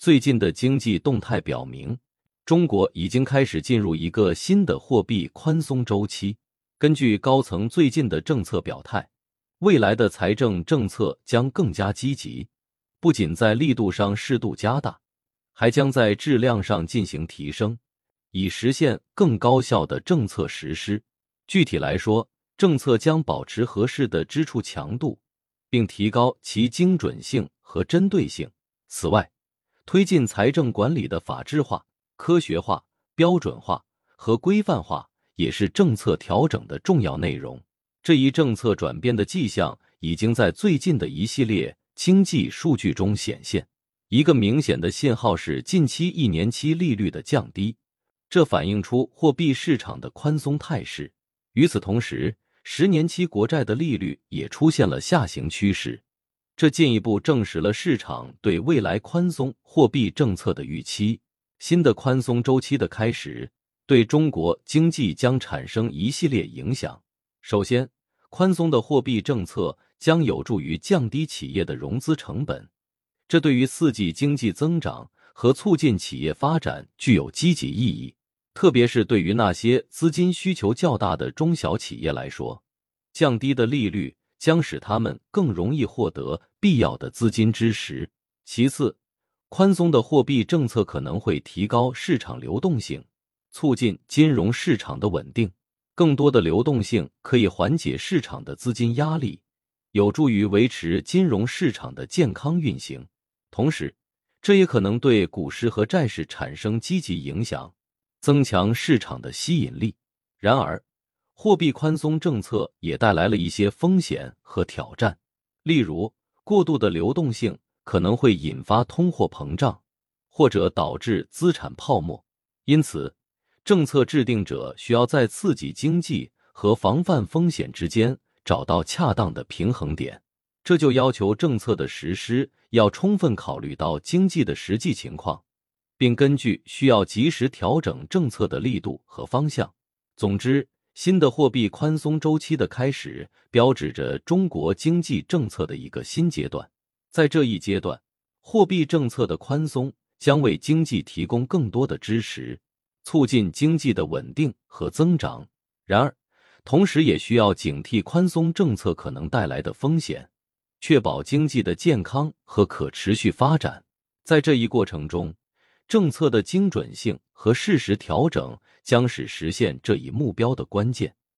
最近的经济动态表明，中国已经开始进入一个新的货币宽松周期。根据高层最近的政策表态，未来的财政政策将更加积极，不仅在力度上适度加大，还将在质量上进行提升，以实现更高效的政策实施。具体来说，政策将保持合适的支出强度，并提高其精准性和针对性。此外，推进财政管理的法治化、科学化、标准化和规范化，也是政策调整的重要内容。这一政策转变的迹象已经在最近的一系列经济数据中显现。一个明显的信号是近期一年期利率的降低，这反映出货币市场的宽松态势。与此同时，十年期国债的利率也出现了下行趋势，这进一步证实了市场对未来宽松货币政策的预期。新的宽松周期的开始，对中国经济将产生一系列影响。首先，宽松的货币政策将有助于降低企业的融资成本，这对于刺激经济增长和促进企业发展具有积极意义。特别是对于那些资金需求较大的中小企业来说，降低的利率将使他们更容易获得必要的资金支持。其次，宽松的货币政策可能会提高市场流动性，促进金融市场的稳定。更多的流动性可以缓解市场的资金压力，有助于维持金融市场的健康运行。同时，这也可能对股市和债市产生积极影响。增强市场的吸引力。然而，货币宽松政策也带来了一些风险和挑战，例如过度的流动性可能会引发通货膨胀，或者导致资产泡沫。因此，政策制定者需要在刺激经济和防范风险之间找到恰当的平衡点。这就要求政策的实施要充分考虑到经济的实际情况。并根据需要及时调整政策的力度和方向。总之，新的货币宽松周期的开始，标志着中国经济政策的一个新阶段。在这一阶段，货币政策的宽松将为经济提供更多的支持，促进经济的稳定和增长。然而，同时也需要警惕宽松政策可能带来的风险，确保经济的健康和可持续发展。在这一过程中，政策的精准性和适时调整将是实现这一目标的关键。